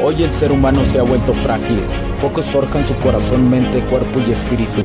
Hoy el ser humano se ha vuelto frágil. Pocos forjan su corazón, mente, cuerpo y espíritu.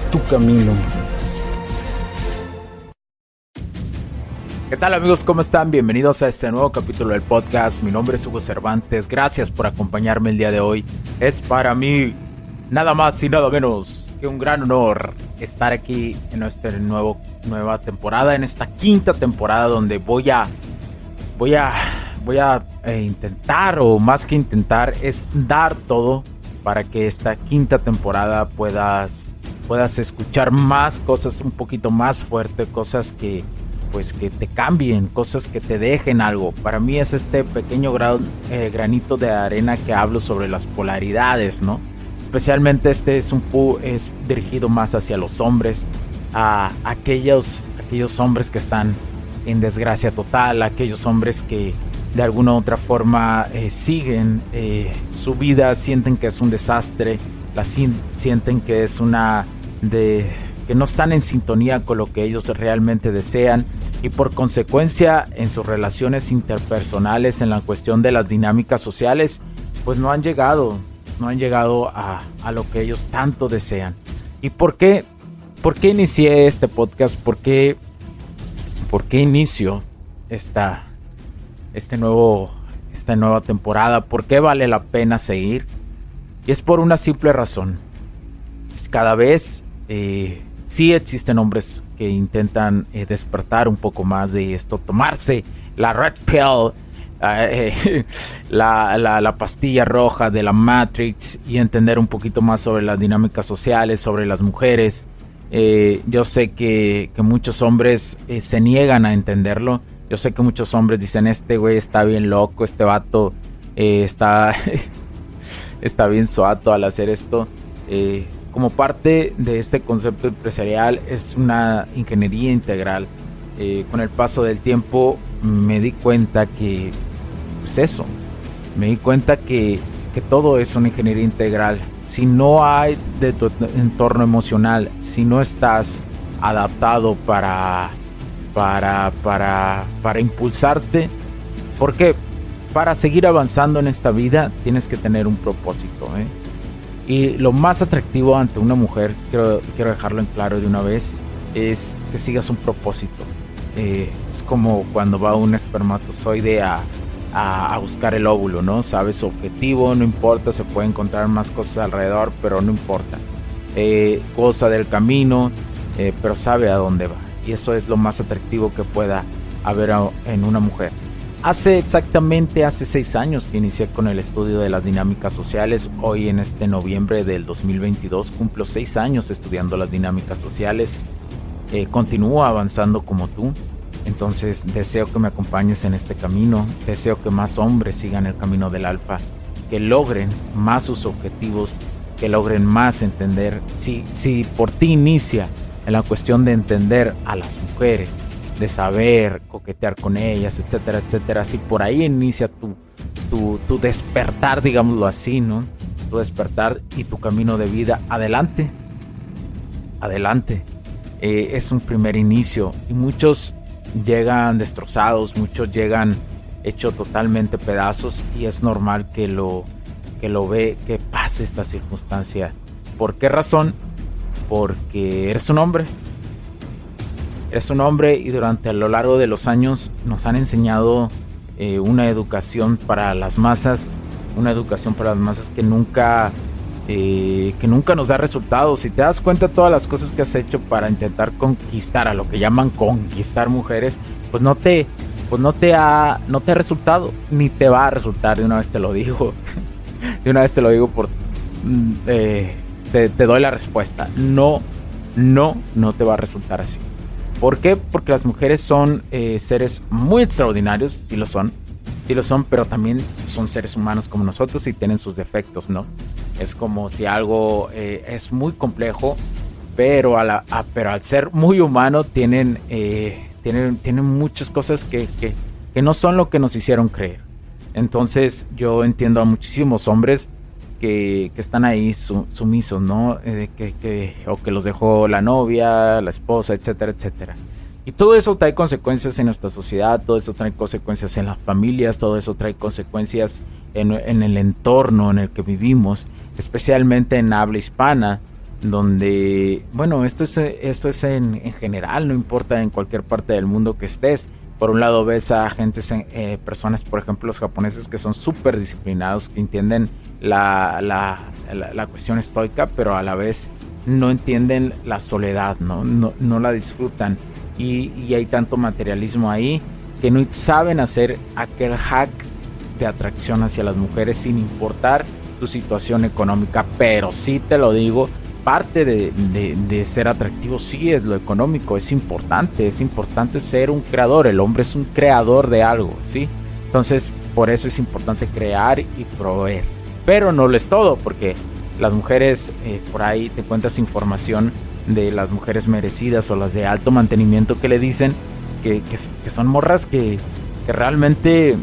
tu camino. ¿Qué tal amigos? ¿Cómo están? Bienvenidos a este nuevo capítulo del podcast. Mi nombre es Hugo Cervantes. Gracias por acompañarme el día de hoy. Es para mí nada más y nada menos que un gran honor estar aquí en nuestra nuevo, nueva temporada, en esta quinta temporada donde voy a voy a voy a eh, intentar o más que intentar es dar todo para que esta quinta temporada puedas puedas escuchar más cosas un poquito más fuerte, cosas que pues que te cambien, cosas que te dejen algo. Para mí es este pequeño eh, granito de arena que hablo sobre las polaridades, ¿no? Especialmente este es un es dirigido más hacia los hombres, a aquellos, aquellos hombres que están en desgracia total, aquellos hombres que de alguna u otra forma eh, siguen eh, su vida, sienten que es un desastre, la sienten que es una de que no están en sintonía con lo que ellos realmente desean y por consecuencia en sus relaciones interpersonales, en la cuestión de las dinámicas sociales, pues no han llegado, no han llegado a, lo que ellos tanto desean. ¿Y por qué? ¿Por qué inicié este podcast? ¿Por qué, por qué inicio esta, este nuevo, esta nueva temporada? ¿Por qué vale la pena seguir? Y es por una simple razón. Cada vez eh, sí existen hombres que intentan eh, despertar un poco más de esto, tomarse la red pill, eh, la, la, pastilla roja de la Matrix y entender un poquito más sobre las dinámicas sociales, sobre las mujeres. Eh, yo sé que, que muchos hombres se niegan a entenderlo. Yo sé que muchos hombres dicen, este güey está bien loco, este vato está, está bien suato al hacer esto como parte de este concepto empresarial es una ingeniería integral. Eh, con el paso del tiempo me di cuenta que, pues eso, me di cuenta que, que todo es una ingeniería integral. Si no hay de tu entorno emocional, si no estás adaptado para, para, para, para impulsarte, porque para seguir avanzando en esta vida tienes que tener un propósito. ¿eh? Y lo más atractivo ante una mujer, quiero, dejarlo en claro de una vez, es que sigas un propósito. Eh, es como cuando va un espermatozoide a, a, buscar el óvulo, ¿no? Sabe su objetivo, no importa, se puede encontrar más cosas alrededor, pero no importa. Eh, del camino, eh, pero sabe a dónde va. Y eso es lo más atractivo que pueda haber en una mujer. Hace exactamente hace seis años que inicié con el estudio de las dinámicas sociales. Hoy en este noviembre del 2022 cumplo seis años estudiando las dinámicas sociales. Eh, continúo avanzando como tú. Entonces deseo que me acompañes en este camino. Deseo que más hombres sigan el camino del alfa. Que logren más sus objetivos. Que logren más entender. Si, si por ti inicia en la cuestión de entender a las mujeres de saber coquetear con ellas, etcétera, etcétera. Si por ahí inicia tu, tu, despertar, digámoslo así, ¿no? Tu despertar y tu camino de vida, adelante, adelante. Eh, es un primer inicio y muchos llegan destrozados, muchos llegan hechos totalmente pedazos y es normal que lo que lo ve que pase esta circunstancia. ¿Por qué razón? Porque eres un hombre, es un hombre y durante a lo largo de los años nos han enseñado eh, una educación para las masas, una educación para las masas que nunca, eh, que nunca nos da resultados. Si te das cuenta de todas las cosas que has hecho para intentar conquistar a lo que llaman conquistar mujeres, pues no te, pues no te ha, no te ha resultado, ni te va a resultar. De una vez te lo digo, de una vez te lo digo por, mm, eh, te, te doy la respuesta. No, no, no te va a resultar así. ¿Por qué? Porque las mujeres son eh, seres muy extraordinarios, y lo son, sí lo son, pero también son seres humanos como nosotros y tienen sus defectos, ¿no? Es como si algo eh, es muy complejo, pero, a la, pero al ser muy humano tienen, eh, tienen, tienen muchas cosas que, que, que, no son lo que nos hicieron creer. Entonces yo entiendo a muchísimos hombres que, que están ahí sumisos, ¿no? Eh, que, que, o que los dejó la novia, la esposa, etcétera, etcétera. Y todo eso trae consecuencias en nuestra sociedad, todo eso trae consecuencias en las familias, todo eso trae consecuencias en, en el entorno en el que vivimos, especialmente en habla hispana, donde, bueno, esto es, esto es en, en, general, no importa en cualquier parte del mundo que estés. Por un lado ves a gente, eh, personas, por ejemplo, los japoneses que son súper disciplinados, que entienden la, la, la, la, cuestión estoica, pero a la vez no entienden la soledad, ¿no? No, no la disfrutan y, hay tanto materialismo ahí que no saben hacer aquel hack de atracción hacia las mujeres sin importar tu situación económica. Pero sí te lo digo, parte de, ser atractivo sí es lo económico, es importante, es importante ser un creador, el hombre es un creador de algo, ¿sí? Entonces, por eso es importante crear y proveer. Pero no lo es todo, porque las mujeres, eh, por ahí te cuentas información de las mujeres merecidas o las de alto mantenimiento que le dicen, que, son morras que, realmente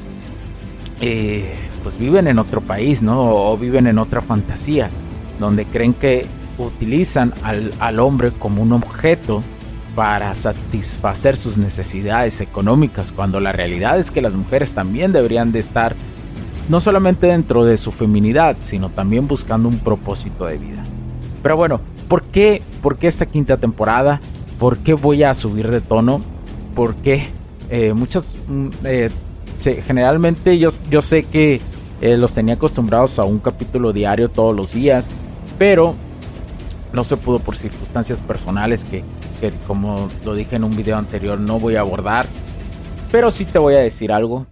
eh, pues viven en otro país, ¿no? O viven en otra fantasía, donde creen que utilizan al, al hombre como un objeto para satisfacer sus necesidades económicas, cuando la realidad es que las mujeres también deberían de estar no solamente dentro de su feminidad, sino también buscando un propósito de vida. Pero bueno, ¿Por qué, ¿Por qué esta quinta temporada? ¿Por qué voy a subir de tono? ¿Por qué? Eh, mm, eh, generalmente yo, yo sé que eh, los tenía acostumbrados a un capítulo diario todos los días, pero no se pudo por circunstancias personales que, que, como lo dije en un video anterior no voy a abordar. Pero sí te voy a decir algo,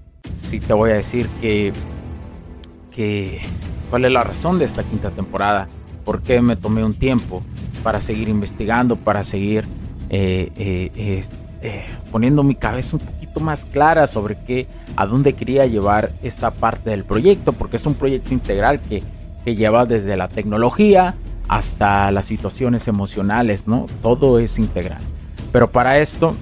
sí te voy a decir que, que cuál es la razón de esta quinta temporada por qué me tomé un tiempo para seguir investigando, para seguir eh, eh, eh, poniendo mi cabeza un poquito más clara sobre qué, a dónde quería llevar esta parte del proyecto, porque es un proyecto integral que, que lleva desde la tecnología hasta las situaciones emocionales, ¿no? Todo es integral. Pero para esto,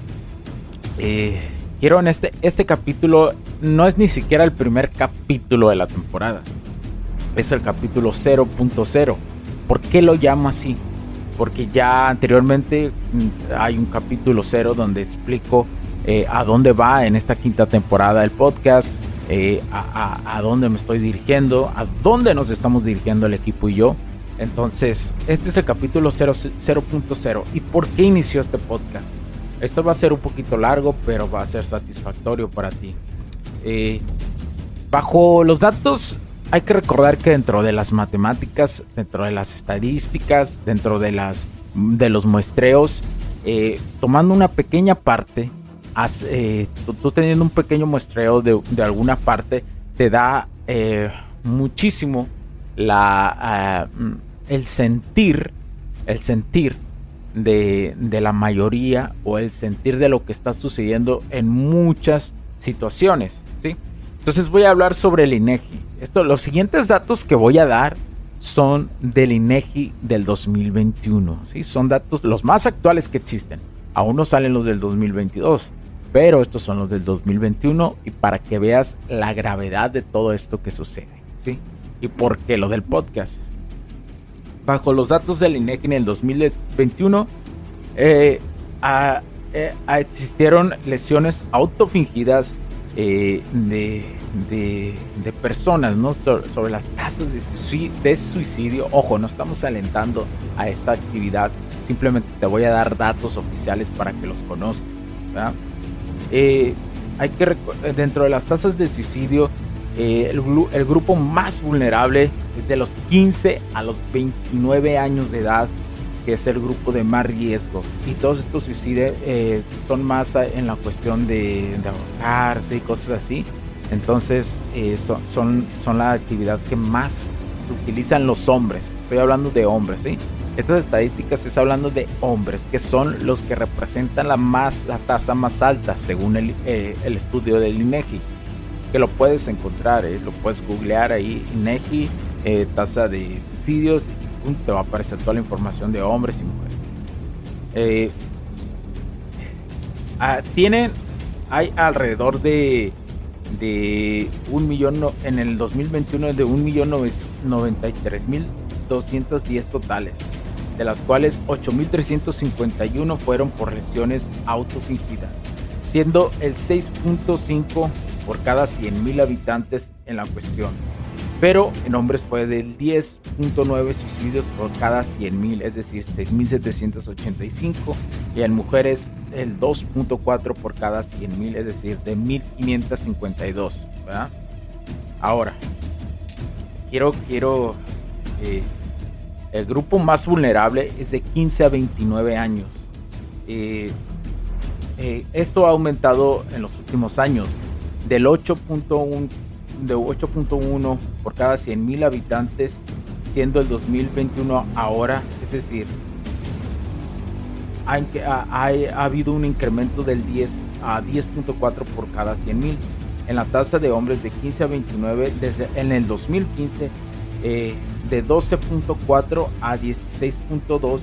quiero en este, este capítulo, no es ni siquiera el primer capítulo de la temporada, es el capítulo 0.0 ¿Por qué lo llamo así? Porque ya anteriormente mm, hay un capítulo cero donde explico eh, a dónde va en esta quinta temporada el podcast, eh, a, dónde me estoy dirigiendo, a dónde nos estamos dirigiendo el equipo y yo. Entonces, este es el capítulo 0.0. ¿Y por qué inició este podcast? Esto va a ser un poquito largo, pero va a ser satisfactorio para ti. Eh, bajo los datos hay que recordar que dentro de las matemáticas, dentro de las estadísticas, dentro de, las, de los muestreos, eh, tomando una pequeña parte, eh, tú, teniendo un pequeño muestreo de, alguna parte, te da muchísimo la, ah, el sentir, el sentir de, de la mayoría o el sentir de lo que está sucediendo en muchas situaciones, ¿sí? Entonces voy a hablar sobre el INEGI. Esto, los siguientes datos que voy a dar son del INEGI del 2021. ¿sí? Son datos los más actuales que existen. Aún no salen los del 2022, pero estos son los del 2021 y para que veas la gravedad de todo esto que sucede. ¿sí? Y por qué lo del podcast. Bajo los datos del INEGI en el 2021, eh, eh, existieron lesiones autofingidas eh, de, personas sobre, las tasas de suicidio, Ojo, no estamos alentando a esta actividad, simplemente te voy a dar datos oficiales para que los conozcas. Eh, hay que dentro de las tasas de suicidio, eh, el, grupo más vulnerable es de los 15 a los 29 años de edad que es el grupo de más riesgo. Y todos estos suicidios eh, son más en la cuestión de, de ahorcarse y cosas así. Entonces eh, son, son, la actividad que más se utilizan los hombres. Estoy hablando de hombres, ¿sí? Estas estadísticas es hablando de hombres, que son los que representan la, más, la tasa más alta según eh, el estudio del INEGI. Que lo puedes encontrar, ¿eh? lo puedes googlear ahí, INEGI, eh, tasa de suicidios, y te va a aparecer toda la información de hombres y mujeres. Eh, ah, tienen, hay alrededor de, de un millón, en el 2021 de un millón noventa mil 210 totales, de las cuales 8.351 fueron por lesiones autofingidas, siendo el 6.5 por cada 100.000 habitantes en la cuestión. Pero en hombres fue del 10.9 suicidios por cada 100.000, es decir, 6.785. Y en mujeres el 2.4 por cada 100.000, es decir, de 1.552. Ahora, quiero, quiero eh, el grupo más vulnerable es de 15 a 29 años. Eh, eh, esto ha aumentado en los últimos años del 8.1 de 8.1 por cada 100.000 habitantes, siendo el 2021 ahora, es decir, ha, ha, ha habido un incremento del 10 a 10.4 por cada 100.000 en la tasa de hombres de 15 a 29 desde en el 2015 eh, de 12.4 a 16.2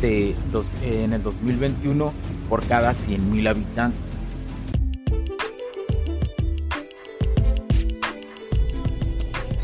de en el 2021 por cada 100.000 habitantes.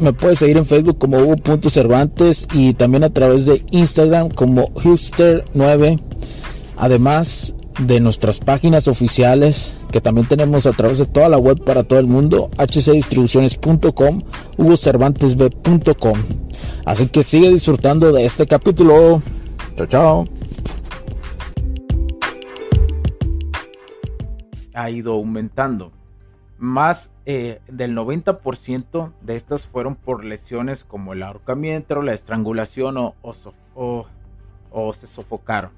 me puedes seguir en Facebook como Hugo.cervantes y también a través de Instagram como Hipster9. Además de nuestras páginas oficiales que también tenemos a través de toda la web para todo el mundo, hcdistribuciones.com, hugocervantesb.com. Así que sigue disfrutando de este capítulo. Chao, chao. Ha ido aumentando. Más eh, del 90% de estas fueron por lesiones como el ahorcamiento, la estrangulación o, se sofocaron.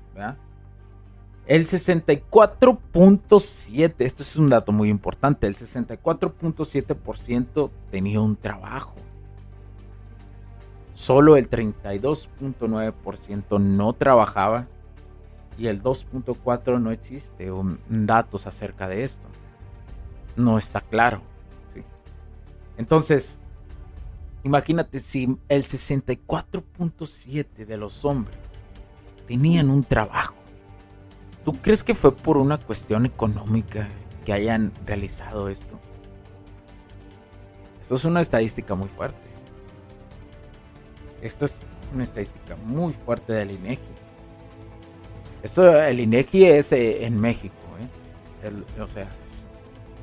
El 64.7, esto es un dato muy importante, el 64.7% tenía un trabajo. Solo el 32.9% no trabajaba y el 2.4% no existe datos acerca de esto. No está claro. Entonces, imagínate si el 64.7% de los hombres tenían un trabajo ¿Tú crees que fue por una cuestión económica que hayan realizado esto? Esto es una estadística muy fuerte. Esto es una estadística muy fuerte del INEGI. Esto, el INEGI es eh, en México, ¿eh? o sea,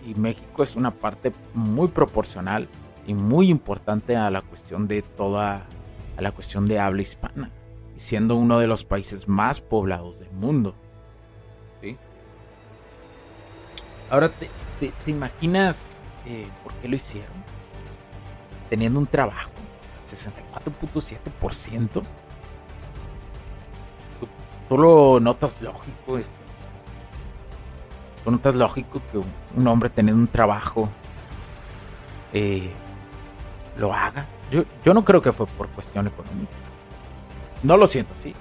y México es una parte muy proporcional y muy importante a la cuestión de toda, a la cuestión de habla hispana, siendo uno de los países más poblados del mundo. Ahora, ¿te, imaginas eh, por qué lo hicieron? Teniendo un trabajo, 64.7%. ¿Tú, tú lo notas lógico esto. Tú notas lógico que un, hombre teniendo un trabajo eh, lo haga. Yo, yo no creo que fue por cuestión económica. No lo siento, sí.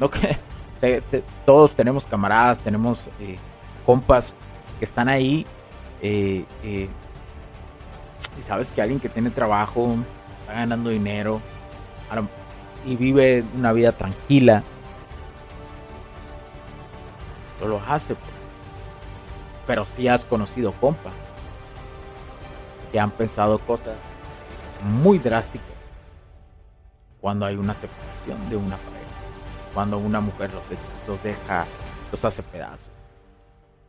No que todos tenemos camaradas, tenemos eh, compas que están ahí eh, y sabes que alguien que tiene trabajo, está ganando dinero y vive una vida tranquila, no lo hace. Pues. Pero si has conocido compas que han pensado cosas muy drásticas cuando hay una separación de una pareja, cuando una mujer los, los deja, los hace pedazos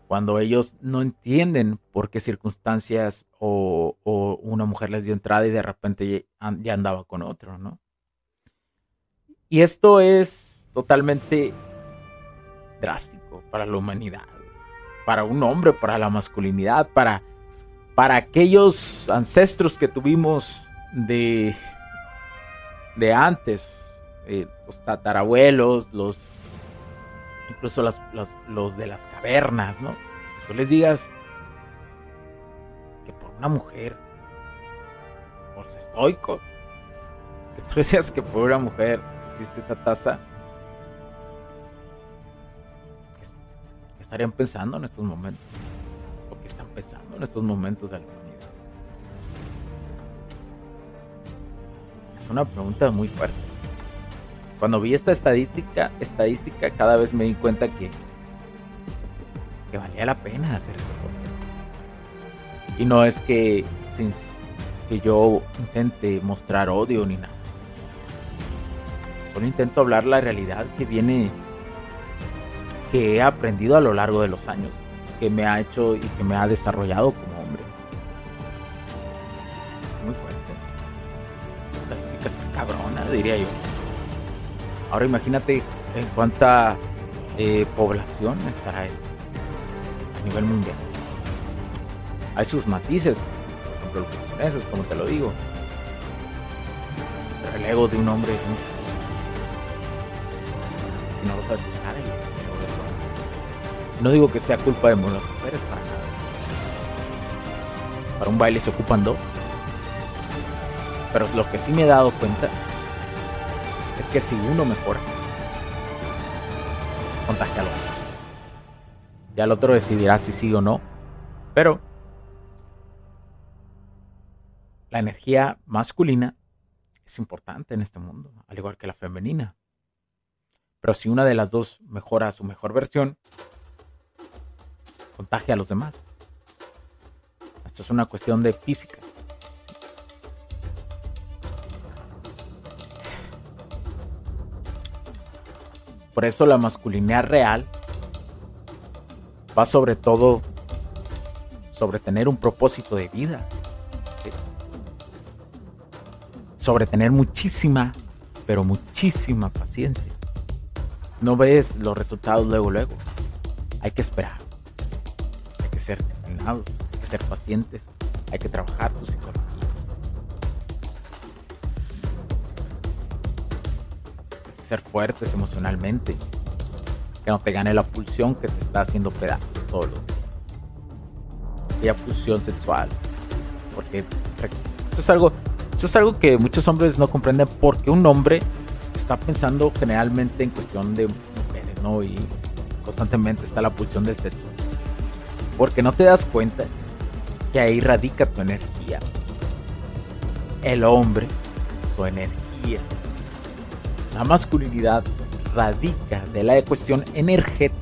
cuando ellos no entienden por qué circunstancias o, una mujer les dio entrada y de repente ya, andaba con otro, ¿no? Y esto es totalmente drástico para la humanidad, para un hombre, para la masculinidad, para, para aquellos ancestros que tuvimos de, de antes, eh, los tatarabuelos, los incluso los de las cavernas, ¿no? Tú les digas que por una mujer, por estoicos, que tú decías que por una mujer existe esta taza, estarían pensando en estos momentos? ¿O qué están pensando en estos momentos de la humanidad? Es una pregunta muy fuerte. Cuando vi esta estadística, estadística cada vez me di cuenta que, que valía la pena hacer esto. Y no es que, que yo intente mostrar odio ni nada. Solo intento hablar la realidad que viene, que he aprendido a lo largo de los años, que me ha hecho y que me ha desarrollado como hombre. Muy fuerte. Estadística está cabrona, diría yo. Ahora imagínate en cuánta eh, población estará esto a nivel mundial. Hay sus matices, por ejemplo los japoneses, como te lo digo. Pero el ego de un hombre es. Y no lo sabes usar No digo que sea culpa de las mujeres para nada. Para un baile se ocupan dos. Pero lo que sí me he dado cuenta es que si uno mejora, contagia al otro. Ya el otro decidirá si sí o no. Pero la energía masculina es importante en este mundo, al igual que la femenina. Pero si una de las dos mejora su mejor versión, contagia a los demás. Esto es una cuestión de física. Por eso la masculinidad real va sobre todo sobre tener un propósito de vida. Sobre tener muchísima, pero muchísima paciencia. No ves los resultados luego, luego. Hay que esperar. Hay que ser hay que pacientes, hay que trabajar tu psicología. ser fuertes emocionalmente. Que no te gane la pulsión que te está haciendo pedazos todo los Aquella pulsión sexual. Porque esto es algo, esto es algo que muchos hombres no comprenden porque un hombre está pensando generalmente en cuestión de mujeres, ¿no? Y constantemente está la pulsión del sexo. Porque no te das cuenta que ahí radica tu energía. El hombre, su energía, la masculinidad radica de la cuestión energética.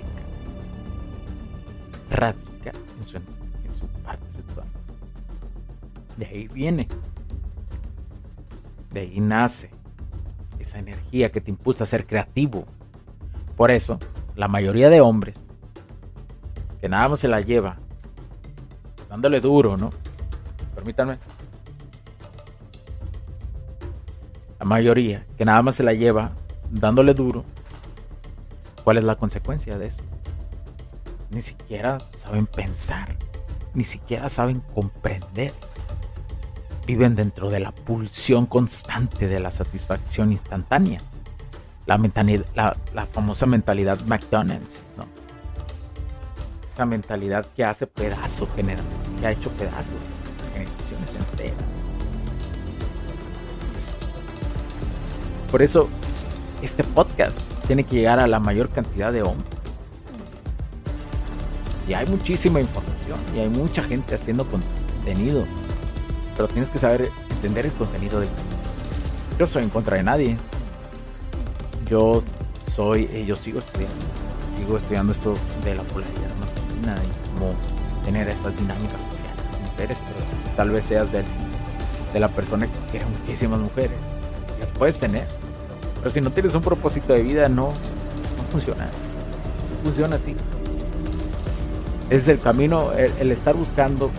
Radica en su, parte sexual. De ahí viene. De ahí nace esa energía que te impulsa a ser creativo. Por eso, la mayoría de hombres que nada más se la lleva dándole duro, ¿no? Permítanme. la mayoría, que nada más se la lleva dándole duro, ¿cuál es la consecuencia de eso? Ni siquiera saben pensar, ni siquiera saben comprender. Viven dentro de la pulsión constante de la satisfacción instantánea. La, la, la famosa mentalidad McDonald's, ¿no? Esa mentalidad que hace pedazos, que ha hecho pedazos generaciones enteras. Por eso este podcast tiene que llegar a la mayor cantidad de hombres. Y hay muchísima información y hay mucha gente haciendo contenido. Pero tienes que saber entender el contenido de Yo soy en contra de nadie. Yo soy, eh, yo sigo estudiando, sigo estudiando esto de la polaridad y cómo tener estas dinámicas sociales mujeres, pero tal vez seas de, de la persona que quiere muchísimas mujeres. Las puedes tener, pero si no tienes un propósito de vida, no, no funciona. No funciona así. Es el camino, el, estar buscando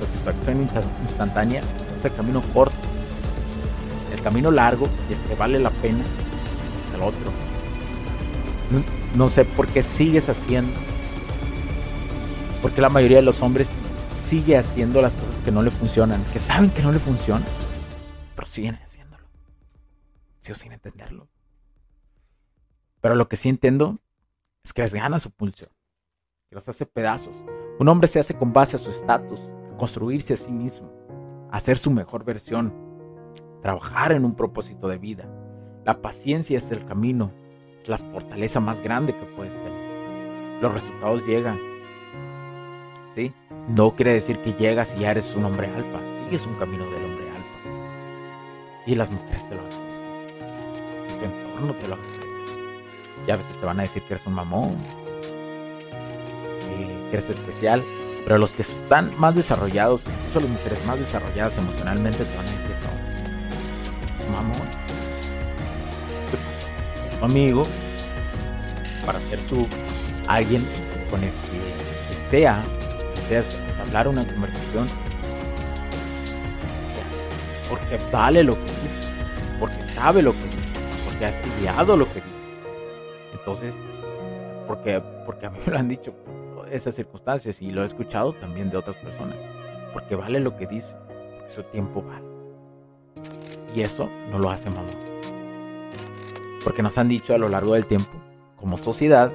satisfacción instantánea, es el camino corto. El camino largo y el que vale la pena es el otro. No, sé por qué sigues haciendo. Porque la mayoría de los hombres sigue haciendo las cosas que no le funcionan, que saben que no le funcionan, pero siguen sigo sin entenderlo. Pero lo que sí entiendo es que les gana su pulsión, que los hace pedazos. Un hombre se hace con base a su estatus, construirse a sí mismo, hacer su mejor versión, trabajar en un propósito de vida. La paciencia es el camino, es la fortaleza más grande que puedes tener. Los resultados llegan. No quiere decir que llegas y ya eres un hombre alfa, sigues un camino del hombre alfa. Y las mujeres te lo agradecen. Tu entorno te lo agradece. Y a veces te van a decir que eres un mamón, que eres especial, pero los que están más desarrollados, incluso las mujeres más desarrolladas emocionalmente, te van a decir, no, es mamón. Tu amigo, para ser su alguien con el que desea, hablar una conversación, porque vale lo que dice, porque sabe lo que dice, porque ha estudiado lo que dice. Entonces, porque, porque a mí me lo han dicho esas circunstancias y lo he escuchado también de otras personas. Porque vale lo que dice, porque su tiempo vale. Y eso no lo hace mamón. Porque nos han dicho a lo largo del tiempo, como sociedad,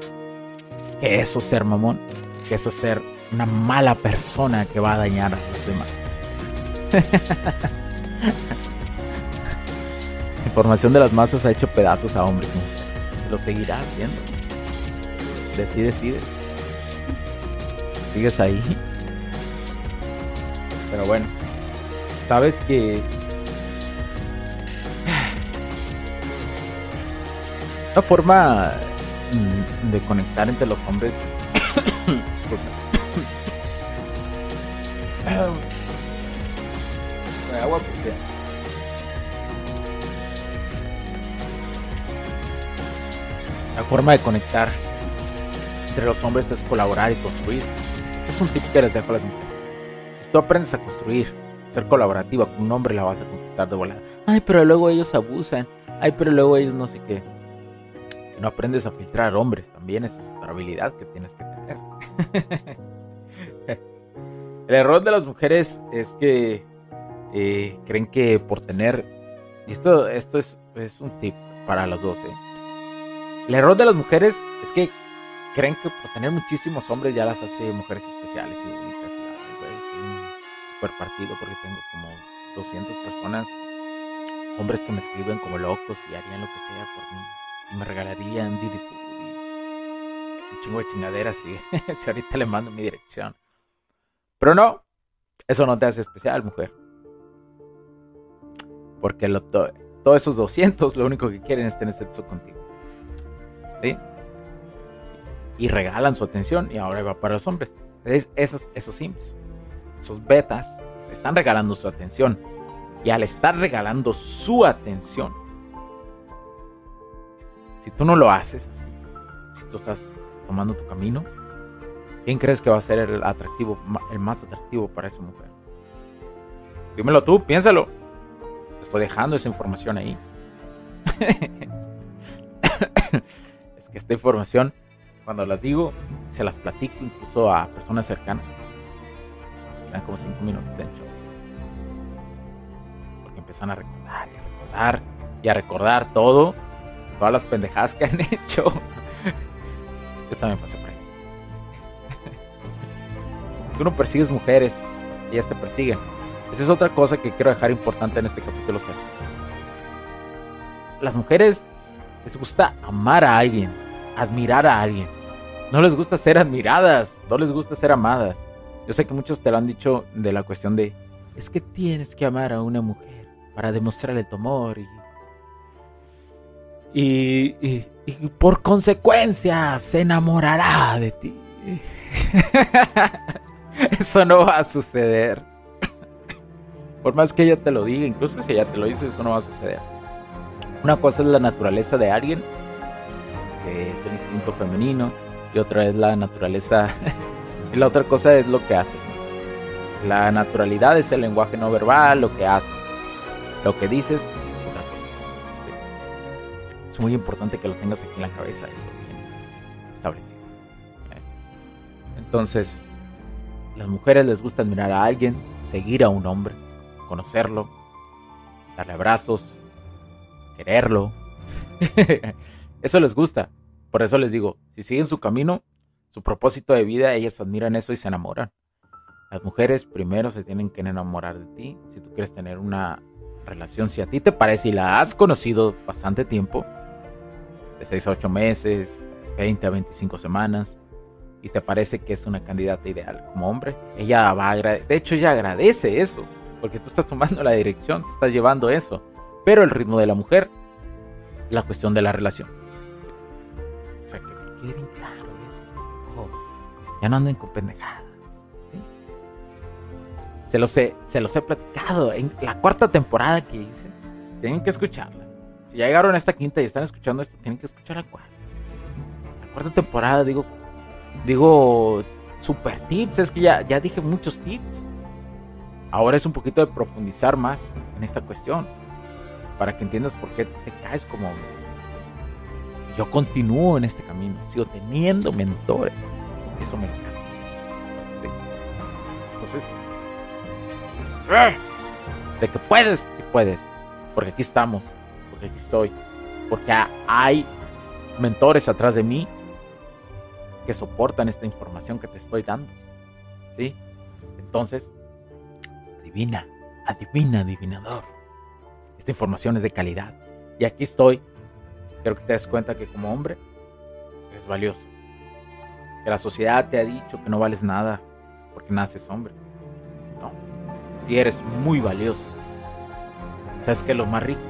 que eso es ser mamón, que eso es ser una mala persona que va a dañar a los demás. Información de las masas ha hecho pedazos a hombres mujeres lo seguirá haciendo. De ti decides. Sigues ahí. Pero bueno, sabes que una forma mm, de conectar entre los hombres agua porque La forma de conectar entre los hombres es colaborar y construir. Este es un tip que les dejo a las mujeres. Si tú aprendes a construir, ser colaborativa con un hombre, la vas a conquistar de volada. Ay, pero luego ellos abusan. Ay, pero luego ellos no sé qué. Si no aprendes a filtrar hombres, también es otra habilidad que tienes que tener. El error de las mujeres es que eh, creen que por tener. Esto, esto es, es un tip para los dos, ¿eh? El error de las mujeres es que creen que por tener muchísimos hombres ya las hace mujeres especiales y bonitas. Y, super partido porque tengo como 200 personas, hombres que me escriben como locos y harían lo que sea por mí. Y me regalarían Didi un chingo de chingaderas y si ahorita le mando mi dirección. Pero no, eso no te hace especial, mujer. Porque lo, todos esos 200 lo único que quieren es tener sexo contigo. Y regalan su atención y ahora va para los hombres. esos, esos sims, esos betas, están regalando su atención. Y al estar regalando su atención, si tú no lo haces así, si tú estás tomando tu camino, ¿quién crees que va a ser el atractivo, el más atractivo para esa mujer? Dímelo tú, piénsalo. Estoy dejando esa información ahí. que esta información, cuando las digo, se las platico incluso a personas cercanas. Se quedan como cinco minutos de hecho. Porque empiezan a recordar y a recordar y a recordar todo, todas las pendejadas que han hecho. Yo también pasé por ahí. Tú no persigues mujeres, ellas te persiguen. Esa es otra cosa que quiero dejar importante en este capítulo. Las mujeres les gusta amar a alguien, admirar a alguien. No les gusta ser admiradas, no les gusta ser amadas. Yo sé que muchos te lo han dicho de la cuestión de, es que tienes que amar a una mujer para demostrarle tu amor y, y, por consecuencia se enamorará de ti. eso no va a suceder. Por más que ella te lo diga, incluso si ella te lo dice, eso no va a suceder. Una cosa es la naturaleza de alguien, que es el instinto femenino, y otra es la naturaleza, y la otra cosa es lo que haces. La naturalidad es el lenguaje no verbal, lo que haces. Lo que dices es otra cosa. Es muy importante que lo tengas aquí en la cabeza, eso bien establecido. Entonces, las mujeres les gusta admirar a alguien, seguir a un hombre, conocerlo, darle abrazos, quererlo. eso les gusta. Por eso les digo, si siguen su camino, su propósito de vida, ellas admiran eso y se enamoran. Las mujeres primero se tienen que enamorar de ti. Si tú quieres tener una relación, si a ti te parece y la has conocido bastante tiempo, de 6 a 8 meses, 20 a 25 semanas, y te parece que es una candidata ideal como hombre, ella va a de hecho ella agradece eso, porque tú estás tomando la dirección, tú estás llevando eso, pero el ritmo de la mujer, la cuestión de la relación. O sea, que te quede bien claro eso. ya no anden con pendejadas. Se los, he, se los he platicado en la cuarta temporada que hice. Tienen que escucharla. Si ya llegaron a esta quinta y están escuchando esto, tienen que escuchar la cuarta. La cuarta temporada, digo, digo, super tips. Es que ya, ya dije muchos tips. Ahora es un poquito de profundizar más en esta cuestión. Para que entiendas por qué te caes como. Yo continúo en este camino. Sigo teniendo mentores. Eso me encanta. Entonces, de que puedes, si puedes. Porque aquí estamos. Porque aquí estoy. Porque hay mentores atrás de mí que soportan esta información que te estoy dando. ¿Sí? Entonces, adivina, adivina, adivinador. Esta información es de calidad. Y aquí estoy. Quiero que te des cuenta que como hombre eres valioso. Que la sociedad te ha dicho que no vales nada porque naces hombre. No. Si eres muy valioso. ¿Sabes que lo más rico?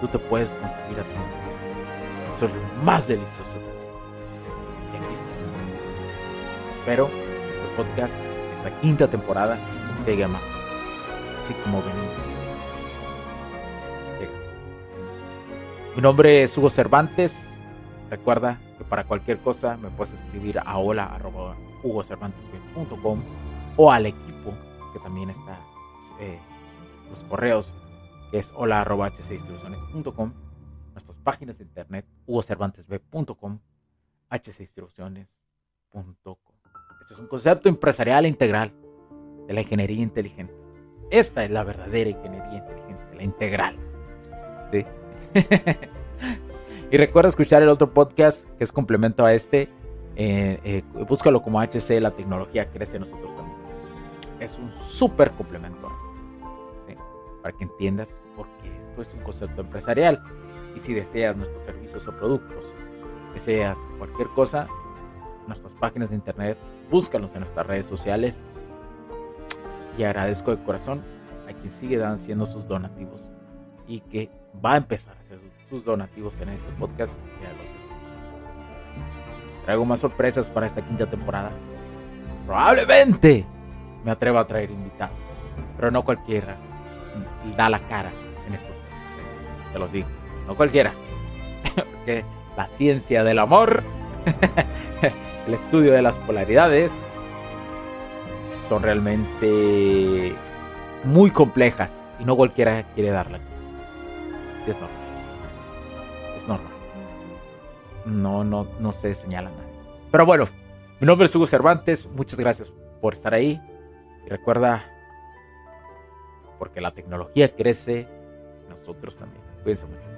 Tú te puedes construir a ti. Eso es lo más delicioso Espero este podcast, esta quinta temporada, llegue a más. Así como venimos. Mi nombre es Hugo Cervantes. Recuerda que para cualquier cosa me puedes escribir a hola.hugocervantes.com o al equipo que también está eh, los correos que es hola.hcinstrucciones.com nuestras páginas de internet hugocervantesb.com hcinstrucciones.com este es un concepto empresarial integral de la ingeniería inteligente. Esta es la verdadera ingeniería inteligente, la integral. ¿Sí? y recuerda escuchar el otro podcast que es complemento a este. Eh, eh, búscalo como HC, la tecnología crece nosotros también. Es un súper complemento a este. Para que entiendas por qué esto es un concepto empresarial. Y si deseas nuestros servicios o productos, deseas cualquier cosa, nuestras páginas de internet búscanos en nuestras redes sociales. Y agradezco de corazón a quien sigue haciendo sus donativos y que va a empezar a hacer sus donativos en este podcast. Traigo más sorpresas para esta quinta temporada. Probablemente me atrevo a traer invitados, pero no cualquiera da la cara en estos temas. Te los digo, no cualquiera. Porque la ciencia del amor el estudio de las polaridades son realmente muy complejas y no cualquiera quiere darla. Es normal. Es normal. No, no, no se señala nada. Pero bueno, mi nombre es Hugo Cervantes. Muchas gracias por estar ahí. Y recuerda, porque la tecnología crece, nosotros también. Cuídense mucho.